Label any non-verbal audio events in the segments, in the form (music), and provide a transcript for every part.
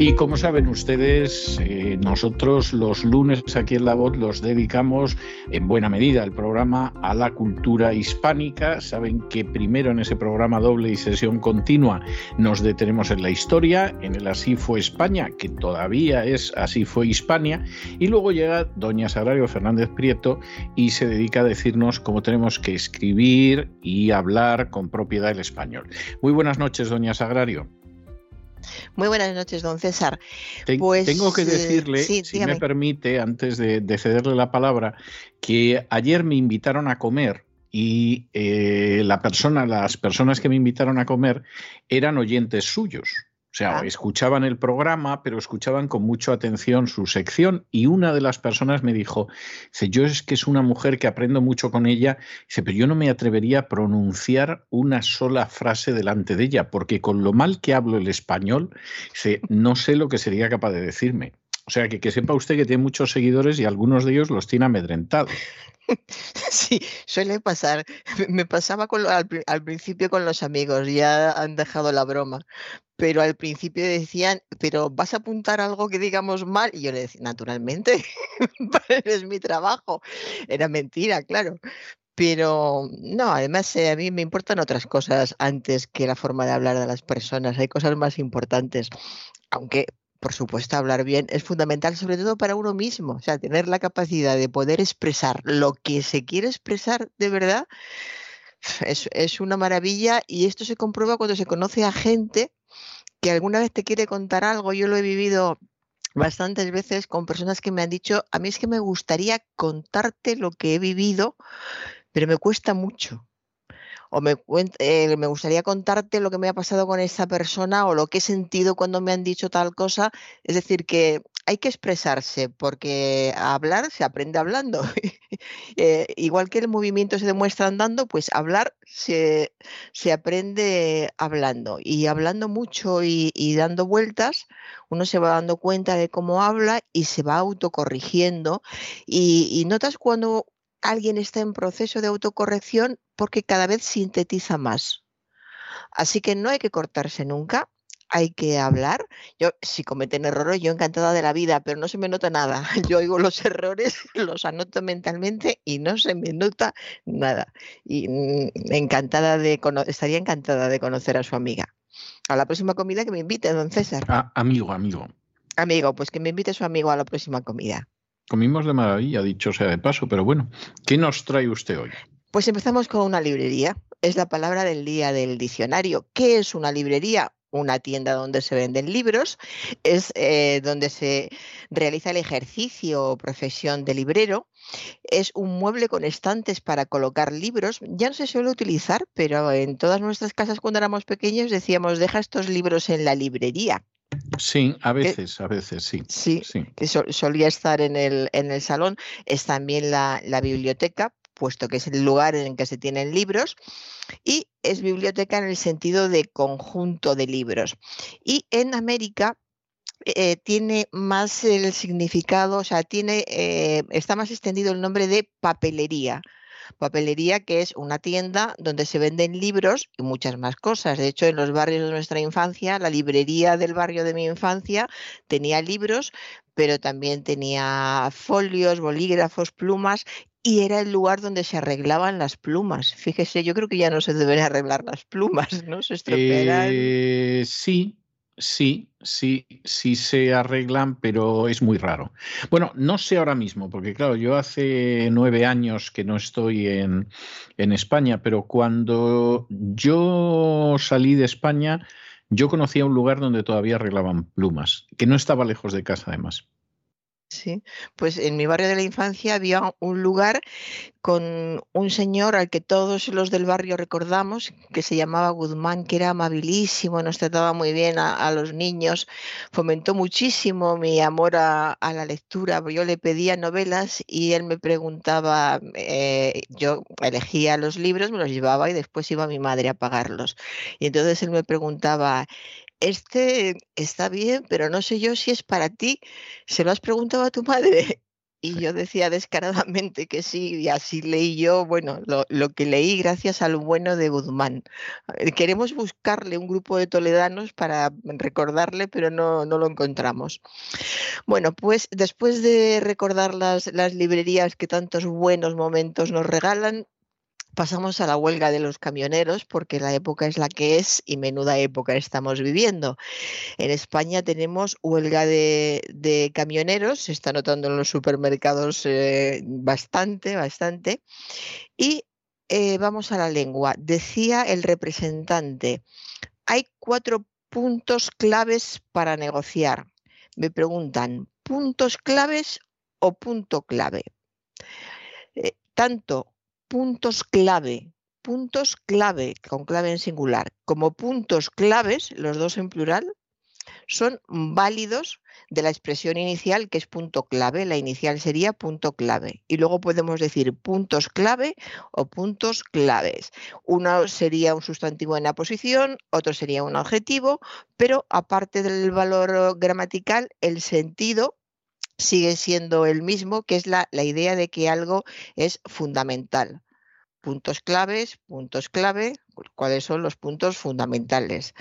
Y como saben ustedes, eh, nosotros los lunes aquí en La Voz los dedicamos en buena medida el programa a la cultura hispánica. Saben que primero en ese programa doble y sesión continua nos detenemos en la historia, en el Así fue España, que todavía es Así fue Hispania, y luego llega doña Sagrario Fernández Prieto y se dedica a decirnos cómo tenemos que escribir y hablar con propiedad el español. Muy buenas noches, doña Sagrario. Muy buenas noches, don César. pues, tengo que eh, decirle, si me permite, antes de, cederle la palabra, que ayer me invitaron a comer y eh, la persona, las personas que me invitaron a comer eran oyentes suyos. O sea, ah. escuchaban el programa, pero escuchaban con mucha atención su sección y una de las personas me dijo, dice, yo es que es una mujer que aprendo mucho con ella, dice, pero yo no me atrevería a pronunciar una sola frase delante de ella, porque con lo mal que hablo el español, dice, no sé lo que sería capaz de decirme. O sea, que, sepa usted que tiene muchos seguidores y algunos de ellos los tiene amedrentados. (laughs) Sí, suele pasar. Me pasaba al, principio con los amigos, ya han dejado la broma, pero al principio decían, pero ¿vas a apuntar algo que digamos mal? Y yo le decía, naturalmente, (laughs) es mi trabajo. Era mentira, claro. Pero no, además eh, a mí me importan otras cosas antes que la forma de hablar de las personas. Hay cosas más importantes. Aunque por supuesto, hablar bien es fundamental, sobre todo para uno mismo. O sea, tener la capacidad de poder expresar lo que se quiere expresar de verdad es, una maravilla y esto se comprueba cuando se conoce a gente que alguna vez te quiere contar algo. Yo lo he vivido bastantes veces con personas que me han dicho, a mí es que me gustaría contarte lo que he vivido, pero me cuesta mucho o me, eh, me gustaría contarte lo que me ha pasado con esa persona o lo que he sentido cuando me han dicho tal cosa. Es decir, que hay que expresarse porque hablar se aprende hablando. (laughs) Eh, igual que el movimiento se demuestra andando, pues hablar se, aprende hablando. Y hablando mucho y, dando vueltas, uno se va dando cuenta de cómo habla y se va autocorrigiendo. Y, y notas cuando alguien está en proceso de autocorrección porque cada vez sintetiza más. Así que no hay que cortarse nunca, hay que hablar. Yo, si cometen errores, yo encantada de la vida, pero no se me nota nada. (laughs) Yo oigo los errores, (laughs) los anoto mentalmente y no se me nota nada. Y mm, encantada de estaría encantada de conocer a su amiga. A la próxima comida que me invite, don César. Ah, amigo, amigo. Amigo, pues que me invite su amigo a la próxima comida. Comimos de maravilla, dicho sea de paso, pero bueno, ¿qué nos trae usted hoy? Pues empezamos con una librería. Es la palabra del día del diccionario. ¿Qué es una librería? Una tienda donde se venden libros, es eh, donde se realiza el ejercicio o profesión de librero. Es un mueble con estantes para colocar libros. Ya no se suele utilizar, pero en todas nuestras casas cuando éramos pequeños decíamos, deja estos libros en la librería. Sí, a veces, a veces, sí. Sí, que solía estar en el, en el salón. Es también la, biblioteca, puesto que es el lugar en el que se tienen libros, y es biblioteca en el sentido de conjunto de libros. Y en América eh, tiene más el significado, o sea, tiene, eh, está más extendido el nombre de papelería. Papelería, que es una tienda donde se venden libros y muchas más cosas. De hecho, en los barrios de nuestra infancia, la librería del barrio de mi infancia tenía libros, pero también tenía folios, bolígrafos, plumas y era el lugar donde se arreglaban las plumas. Fíjese, yo creo que ya no se deben arreglar las plumas, ¿no? Se estropearán. Eh, sí, Sí, sí, sí se arreglan, pero es muy raro. Bueno, no sé ahora mismo, porque claro, yo hace nueve años que no estoy en, España, pero cuando yo salí de España, yo conocía un lugar donde todavía arreglaban plumas, que no estaba lejos de casa además. Sí, pues en mi barrio de la infancia había un lugar con un señor al que todos los del barrio recordamos, que se llamaba Guzmán, que era amabilísimo, nos trataba muy bien a, los niños, fomentó muchísimo mi amor a, la lectura. Yo le pedía novelas y él me preguntaba, eh, yo elegía los libros, me los llevaba y después iba mi madre a pagarlos. Y entonces él me preguntaba, este está bien, pero no sé yo si es para ti. ¿Se lo has preguntado a tu madre? (laughs) Y yo decía descaradamente que sí, y así leí yo, bueno, lo, que leí gracias al bueno de Guzmán. Eh, queremos buscarle un grupo de toledanos para recordarle, pero no, no lo encontramos. Bueno, pues después de recordar las, las librerías que tantos buenos momentos nos regalan, pasamos a la huelga de los camioneros porque la época es la que es y menuda época estamos viviendo. En España tenemos huelga de, camioneros, se está notando en los supermercados eh, bastante, bastante. Y eh, vamos a la lengua. Decía el representante, hay cuatro puntos claves para negociar. Me preguntan, ¿puntos claves o punto clave? Eh, tanto puntos clave, puntos clave, con clave en singular, como puntos claves, los dos en plural, son válidos de la expresión inicial, que es punto clave. La inicial sería punto clave. Y luego podemos decir puntos clave o puntos claves. Uno sería un sustantivo en la posición, otro sería un adjetivo, pero aparte del valor gramatical, el sentido sigue siendo el mismo, que es la, idea de que algo es fundamental. Puntos claves, puntos clave, cuáles son los puntos fundamentales.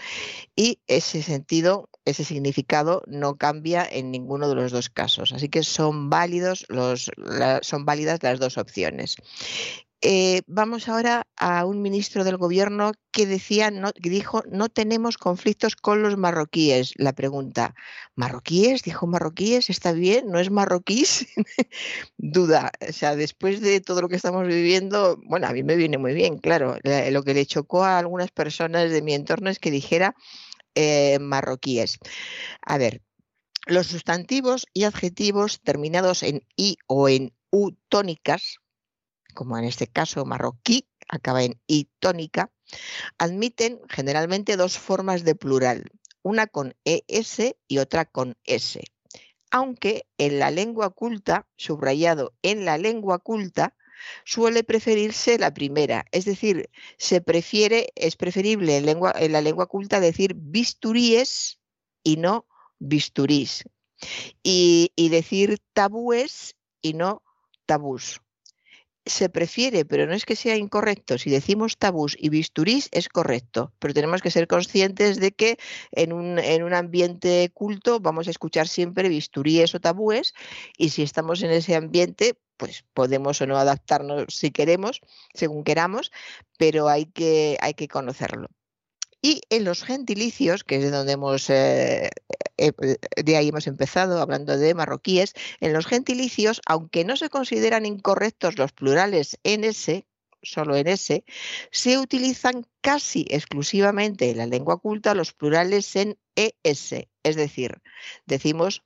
Y ese sentido, ese significado no cambia en ninguno de los dos casos. Así que son válidos los, son válidas las dos opciones. Eh, vamos ahora a un ministro del gobierno que decía, que dijo, no tenemos conflictos con los marroquíes. La pregunta, ¿marroquíes? Dijo marroquíes, ¿está bien? ¿No es marroquíes? (laughs) Duda. O sea, después de todo lo que estamos viviendo, bueno, a mí me viene muy bien, claro. Lo que le chocó a algunas personas de mi entorno es que dijera eh, marroquíes. A ver, los sustantivos y adjetivos terminados en i o en u tónicas, como en este caso marroquí, acaba en i tónica, admiten generalmente dos formas de plural, una con ES y otra con S. Aunque en la lengua culta, subrayado en la lengua culta, suele preferirse la primera, es decir, se prefiere, es preferible en, lengua, en la lengua culta decir bisturíes y no bisturís, y, y decir tabúes y no tabús se prefiere, pero no es que sea incorrecto. Si decimos tabús y bisturís es correcto, pero tenemos que ser conscientes de que en un, en un ambiente culto vamos a escuchar siempre bisturíes o tabúes y si estamos en ese ambiente, pues podemos o no adaptarnos si queremos, según queramos, pero hay que, hay que conocerlo. Y en los gentilicios, que es de donde hemos, eh, eh, de ahí hemos empezado hablando de marroquíes, en los gentilicios, aunque no se consideran incorrectos los plurales en ese, solo en ese, se utilizan casi exclusivamente en la lengua culta los plurales en es, es decir, decimos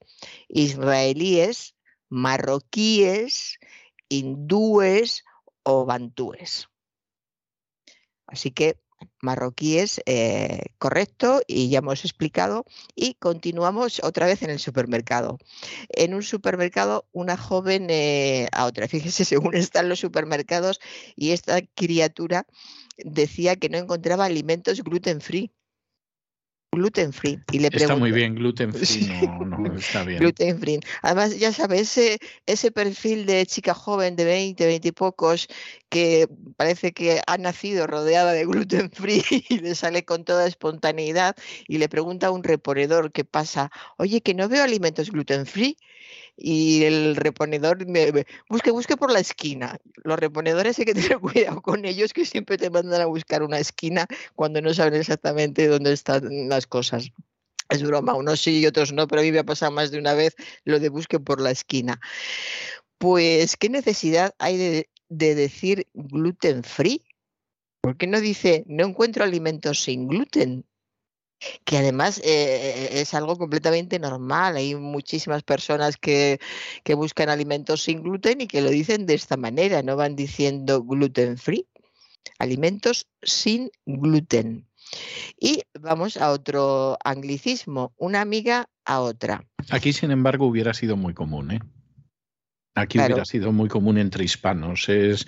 israelíes, marroquíes, hindúes o bantúes. Así que marroquíes, eh, correcto, y ya hemos explicado. Y continuamos otra vez en el supermercado. En un supermercado, una joven eh, a otra. (laughs) Fíjese, según están los supermercados, y esta criatura decía que no encontraba alimentos gluten free gluten free. Y le está muy bien, gluten free, (laughs) no, no, está bien. gluten free. Además, ya sabes, ese, ese perfil de chica joven de 20, 20 y pocos que parece que ha nacido rodeada de gluten free (laughs) y le sale con toda espontaneidad y le pregunta a un reponedor qué pasa, oye, que no veo alimentos gluten free y el reponedor me, busque, busque por la esquina. Los reponedores hay que tener (laughs) cuidado con ellos que siempre te mandan a buscar una esquina cuando no saben exactamente dónde están las cosas. Es broma, unos sí y otros no, pero a mí me ha pasado más de una vez lo de busque por la esquina. Pues, ¿qué necesidad hay de, de decir gluten free? ¿Por qué no dice no encuentro alimentos sin gluten? Que además eh, es algo completamente normal. Hay muchísimas personas que, que, buscan alimentos sin gluten y que lo dicen de esta manera, no van diciendo gluten free, alimentos sin gluten. Y vamos a otro anglicismo, una amiga a otra. Aquí, sin embargo, hubiera sido muy común, ¿eh? Aquí hubiera sido muy común entre hispanos. Es...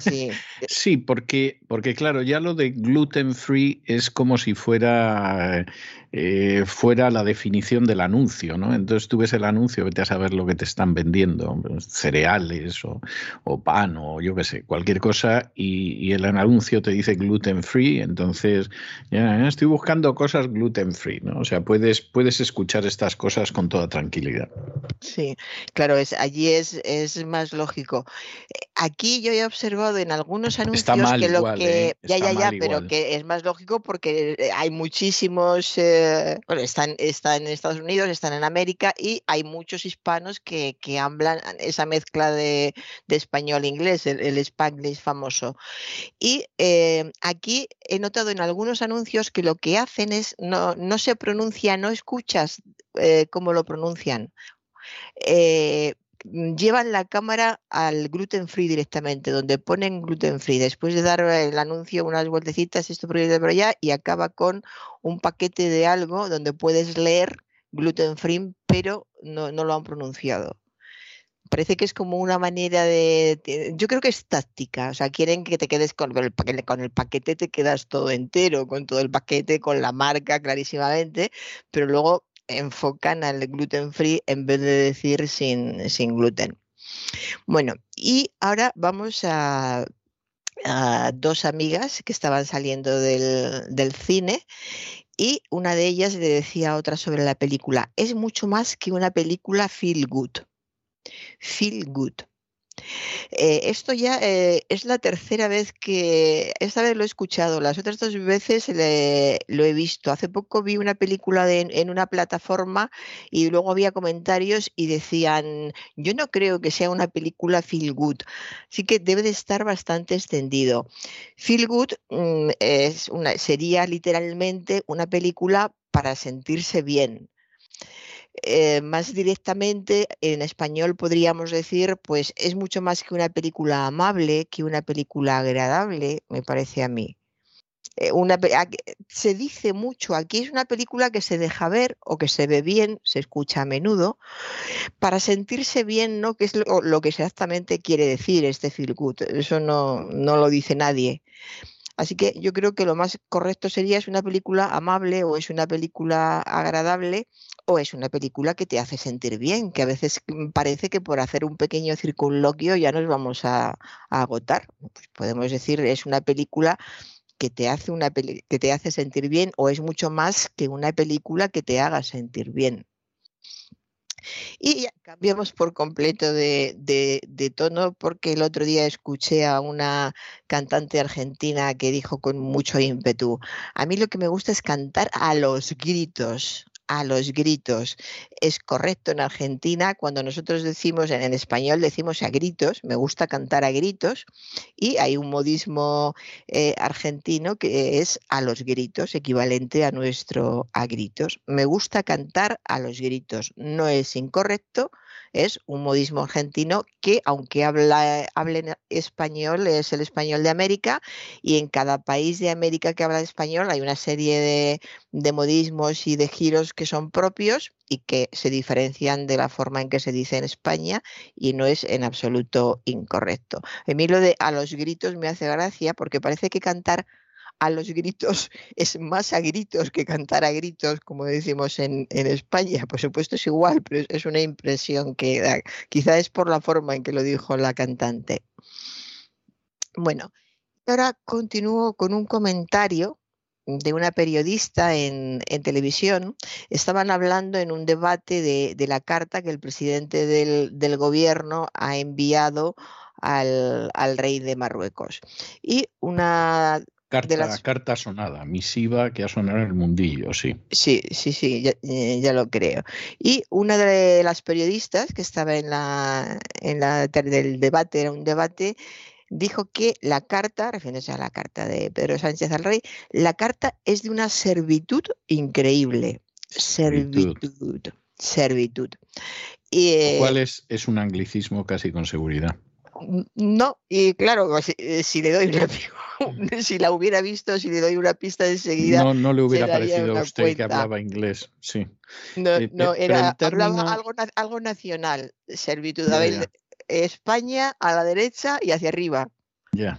Sí. (laughs) sí, porque, porque claro, ya lo de gluten free es como si fuera eh, fuera la definición del anuncio, ¿no? Entonces tú ves el anuncio, vete a saber lo que te están vendiendo, cereales o, pan o yo qué sé, cualquier cosa, y, el anuncio te dice gluten free, entonces ya estoy buscando cosas gluten free, ¿no? O sea, puedes, puedes escuchar estas cosas con toda tranquilidad. Sí, claro, es, allí es, es más lógico. Aquí yo he observado en algunos anuncios que lo que. ¿eh? Ya, ya, ya, pero que es más lógico porque hay muchísimos. Eh, bueno, están, están en Estados Unidos, están en América y hay muchos hispanos que, hablan esa mezcla de, español e inglés, el, el spanglish famoso. Y eh, aquí he notado en algunos anuncios que lo que hacen es, no, no se pronuncia, no escuchas eh, cómo lo pronuncian. Eh, llevan la cámara al gluten free directamente, donde ponen gluten free, después de dar el anuncio unas vueltecitas, esto por allá, y acaba con un paquete de algo donde puedes leer gluten free, pero no, lo han pronunciado. Parece que es como una manera de, Yo creo que es táctica. O sea, quieren que te quedes con el, con el paquete, te quedas todo entero, con todo el paquete, con la marca clarísimamente, pero luego enfocan al gluten free en vez de decir sin, gluten. Bueno, y ahora vamos a, dos amigas que estaban saliendo del, del cine y una de ellas le decía a otra sobre la película, es mucho más que una película feel good. Feel good. Eh, esto ya eh, es la tercera vez que, esta vez lo he escuchado, las otras dos veces lo he visto. Hace poco vi una película en una plataforma y luego había comentarios y decían, yo no creo que sea una película feel good, así que debe de estar bastante extendido. Feel good mm, es sería literalmente una película para sentirse bien. Eh, más directamente en español podríamos decir, pues es mucho más que una película amable, que una película agradable, me parece a mí. Eh, una, se dice mucho, aquí es una película que se deja ver o que se ve bien, se escucha a menudo, para sentirse bien, ¿no? Que es lo, que exactamente quiere decir este feel good. Eso no, no lo dice nadie. Así que yo creo que lo más correcto sería es una película amable o es una película agradable o es una película que te hace sentir bien, que a veces mm, parece que por hacer un pequeño circunloquio ya nos vamos a, agotar. Pues podemos decir es una película que te hace una que te hace sentir bien o es mucho más que una película que te haga sentir bien. Y cambiamos por completo de, de, tono porque el otro día escuché a una cantante argentina que dijo con mucho ímpetu, a mí lo que me gusta es cantar a los gritos, a los gritos. Es correcto en Argentina cuando nosotros decimos, en, español decimos a gritos, me gusta cantar a gritos, y hay un modismo eh, argentino que es a los gritos, equivalente a nuestro a gritos. Me gusta cantar a los gritos, no es incorrecto, es un modismo argentino que, aunque habla, hablen español, es el español de América y en cada país de América que habla español hay una serie de, de modismos y de giros que son propios y que se diferencian de la forma en que se dice en España y no es en absoluto incorrecto. A mí lo de a los gritos me hace gracia porque parece que cantar a los gritos (laughs) es más a gritos que cantar a gritos, como decimos en, España. Por supuesto es igual, pero es una impresión que da. Quizá es por la forma en que lo dijo la cantante. Bueno, ahora continúo con un comentario de una periodista en, televisión, estaban hablando en un debate de, la carta que el presidente del, gobierno ha enviado al, al, rey de Marruecos. Y una Carta, carta sonada, misiva que ha sonado en el mundillo, sí. Sí, sí, sí, eh, ya, lo creo. Y una de las periodistas que estaba en la, en la del debate, era un debate, dijo que la carta, refiriéndose a la carta de Pedro Sánchez al rey, la carta es de una servitud increíble. Servitud. Servitud. Y, ¿Cuál es, es un anglicismo casi con seguridad? No, y claro, si, eh, le doy (laughs) si la hubiera visto, si le doy una pista enseguida. No, no le hubiera parecido a usted que hablaba inglés, sí. No, eh, no era, hablaba algo, algo nacional, servitud. España a la derecha y hacia arriba. Ya,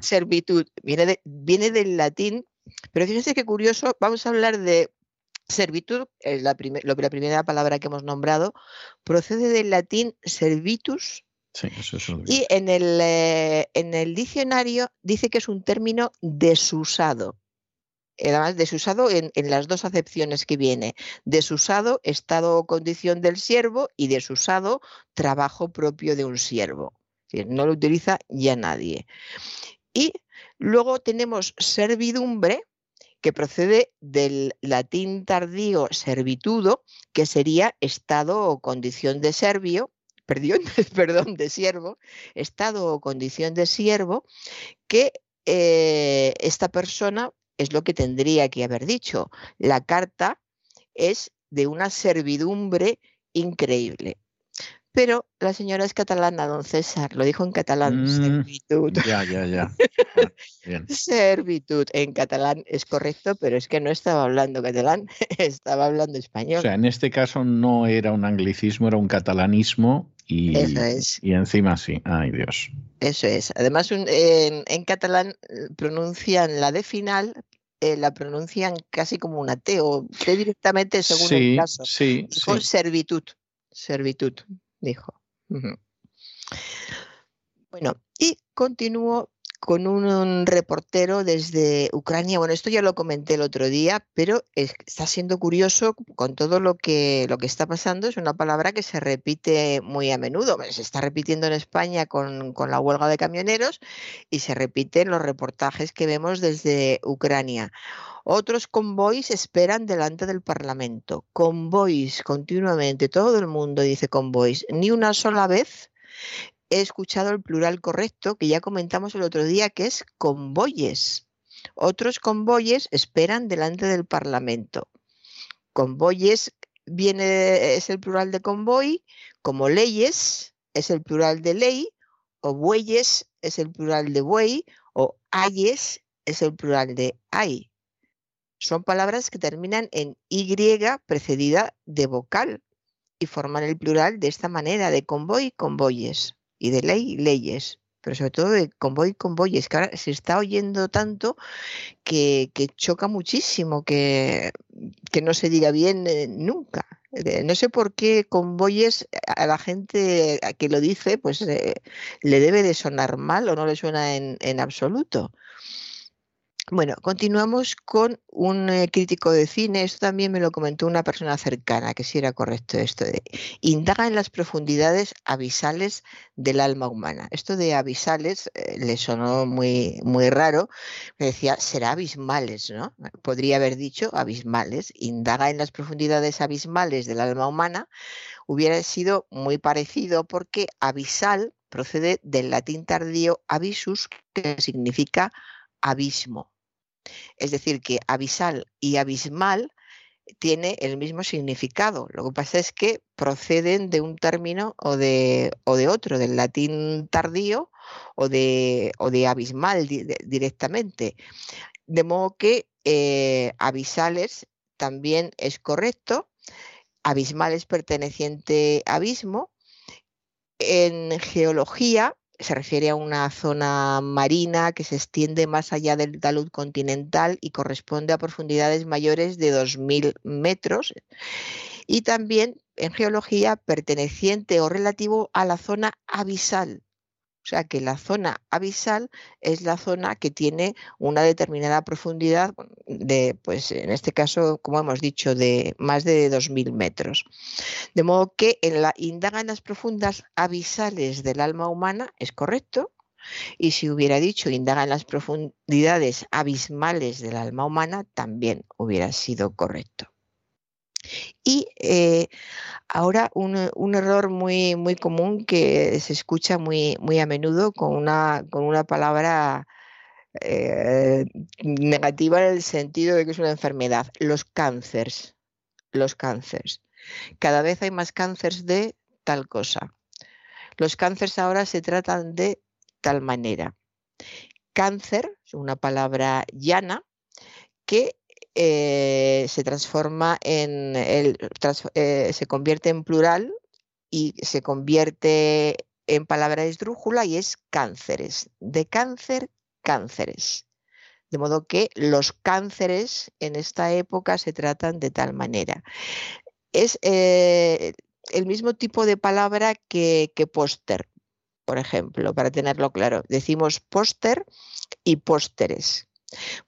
Servitud. Viene, viene del latín, pero fíjense qué curioso, vamos a hablar de servitud, eh, la, la primera palabra que hemos nombrado, procede del latín servitus, y en el, eh, en el diccionario dice que es un término desusado. Además, desusado en, en, las dos acepciones que viene. Desusado, estado o condición del siervo, y desusado, trabajo propio de un siervo. No lo utiliza ya nadie. Y luego tenemos servidumbre, que procede del latín tardío servitudo, que sería estado o condición de servio, (laughs) perdón, de siervo, estado o condición de siervo, que eh, esta persona es lo que tendría que haber dicho. La carta es de una servidumbre increíble. Pero la señora es catalana, don César, lo dijo en catalán, mm, servitud. Ya, ya, ya. (laughs) servitud en catalán es correcto, pero es que no estaba hablando catalán, (laughs) estaba hablando español. O sea, en este caso no era un anglicismo, era un catalanismo y, y encima sí, ay Dios. Eso es. Además, en, catalán eh, pronuncian la de final, eh, la pronuncian casi como una T o T directamente según el caso. Sí, Con servitud. Servitud dijo. Bueno, y continúo con un, reportero desde Ucrania. Bueno, esto ya lo comenté el otro día, pero está siendo curioso con todo lo que, lo que está pasando. Es una palabra que se repite muy a menudo. Se está repitiendo en España con, con la huelga de camioneros y se repite en los reportajes que vemos desde Ucrania. Otros convoys esperan delante del Parlamento. Convoys continuamente, todo el mundo dice convoys. Ni una sola vez he escuchado el plural correcto que ya comentamos el otro día, que es convoyes. Otros convoyes esperan delante del Parlamento. Convoyes viene, es el plural de convoy, como leyes es el plural de ley, o bueyes es el plural de buey, o ayes es el plural de ay. Son palabras que terminan en Y precedida de vocal y forman el plural de esta manera, de convoy, convoyes, y de ley, leyes, pero sobre todo de convoy, convoyes, que ahora se está oyendo tanto que, choca muchísimo que, que, no se diga bien eh, nunca. Eh, no sé por qué convoyes a la gente que lo dice, pues eh, le debe de sonar mal o no le suena en, en absoluto. Bueno, continuamos con un eh, crítico de cine. Esto también me lo comentó una persona cercana, que sí era correcto esto de indaga en las profundidades abisales del alma humana. Esto de abisales eh, le sonó muy, muy raro. Me decía, será abismales, ¿no? Podría haber dicho abismales. Indaga en las profundidades abismales del alma humana. Hubiera sido muy parecido porque abisal procede del latín tardío abisus, que significa abismo. Es decir, que abisal y abismal tiene el mismo significado. Lo que pasa es que proceden de un término o de, o de otro, del latín tardío o de, o de abismal directamente. De modo que eh, abisales también es correcto, abismal es perteneciente a abismo. En geología se refiere a una zona marina que se extiende más allá del talud continental y corresponde a profundidades mayores de 2.000 metros. Y también en geología perteneciente o relativo a la zona abisal, o sea que la zona abisal es la zona que tiene una determinada profundidad de, pues en este caso, como hemos dicho, de más de 2.000 metros. De modo que en la indaga en las profundas abisales del alma humana es correcto. Y si hubiera dicho indaga en las profundidades abismales del alma humana, también hubiera sido correcto. Y eh, ahora un, error muy, muy común que se escucha muy, muy a menudo con una, con una palabra eh, negativa en el sentido de que es una enfermedad, los cánceres. Los cánceres. Cada vez hay más cánceres de tal cosa. Los cánceres ahora se tratan de tal manera. Cáncer es una palabra llana que eh, se transforma en el, eh, se convierte en plural y se convierte en palabra esdrújula y es cánceres. De cáncer, cánceres. De modo que los cánceres en esta época se tratan de tal manera. Es eh, el mismo tipo de palabra que, que póster, por ejemplo, para tenerlo claro. Decimos póster y pósteres.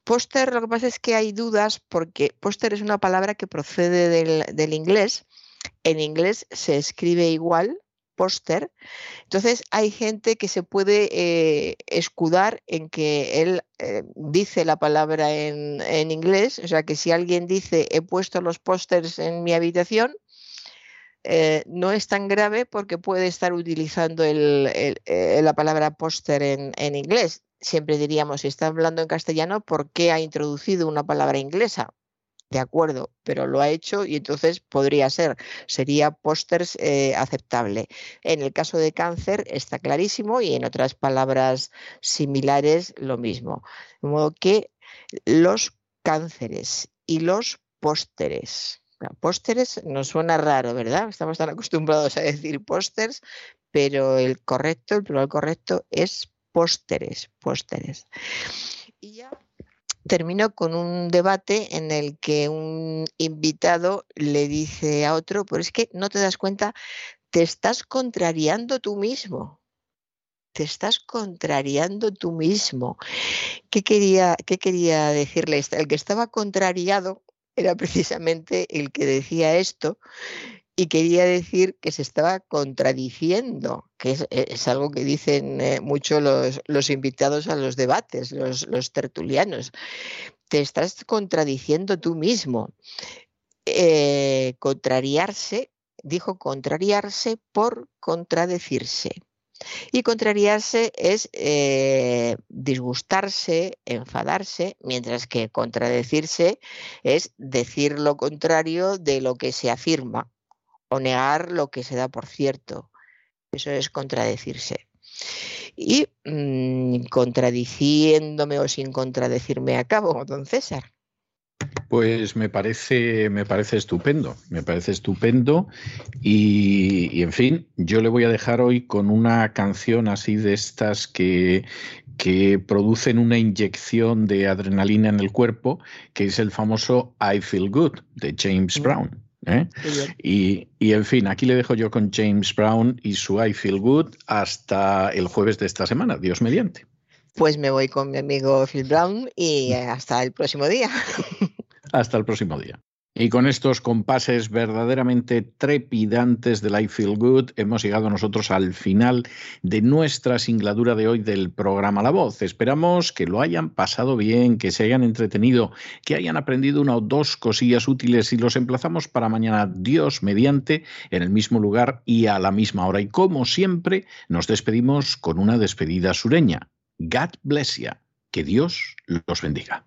Póster, lo que pasa es que hay dudas porque póster es una palabra que procede del, inglés. En inglés se escribe igual, póster. Entonces hay gente que se puede eh, escudar en que él eh, dice la palabra en, inglés. O sea que si alguien dice he puesto los pósters en mi habitación, eh, no es tan grave porque puede estar utilizando la palabra póster en inglés siempre diríamos, si está hablando en castellano, ¿por qué ha introducido una palabra inglesa? De acuerdo, pero lo ha hecho y entonces podría ser, sería pósters eh, aceptable. En el caso de cáncer está clarísimo y en otras palabras similares lo mismo. De modo que los cánceres y los pósteres. Pósteres nos suena raro, ¿verdad? Estamos tan acostumbrados a decir pósters, pero el correcto, el plural correcto es pósteres, pósteres. Y ya termino con un debate en el que un invitado le dice a otro, pero es que no te das cuenta, te estás contrariando tú mismo. Te estás contrariando tú mismo. ¿Qué quería, qué quería decirle? El que estaba contrariado era precisamente el que decía esto y quería decir que se estaba contradiciendo, que es, e, algo que dicen eh, mucho los, invitados a los debates, los, tertulianos. Te estás contradiciendo tú mismo. Eh, contrariarse, dijo contrariarse por contradecirse. Y contrariarse es eh, disgustarse, enfadarse, mientras que contradecirse es decir lo contrario de lo que se afirma o negar lo que se da por cierto. Eso es contradecirse. Y mm, contradiciéndome o sin contradecirme a cabo, (laughs) don César. Pues me parece, me parece estupendo, me parece estupendo y, en fin, yo le voy a dejar hoy con una canción así de estas que, que producen una inyección de adrenalina en el cuerpo, que es el famoso I Feel Good de James mm. Brown. ¿Eh? Y, en fin, aquí le dejo yo con James Brown y su I Feel Good hasta el jueves de esta semana, Dios mediante. Pues me voy con mi amigo Phil Brown y hasta el próximo día. (laughs) hasta el próximo día. Y con estos compases verdaderamente trepidantes del I Feel Good, hemos llegado nosotros al final de nuestra singladura de hoy del programa La Voz. Esperamos que lo hayan pasado bien, que se hayan entretenido, que hayan aprendido una o dos cosillas útiles y los emplazamos para mañana, Dios mediante, en el mismo lugar y a la misma hora. Y como siempre, nos despedimos con una despedida sureña. God bless you. Que Dios los bendiga.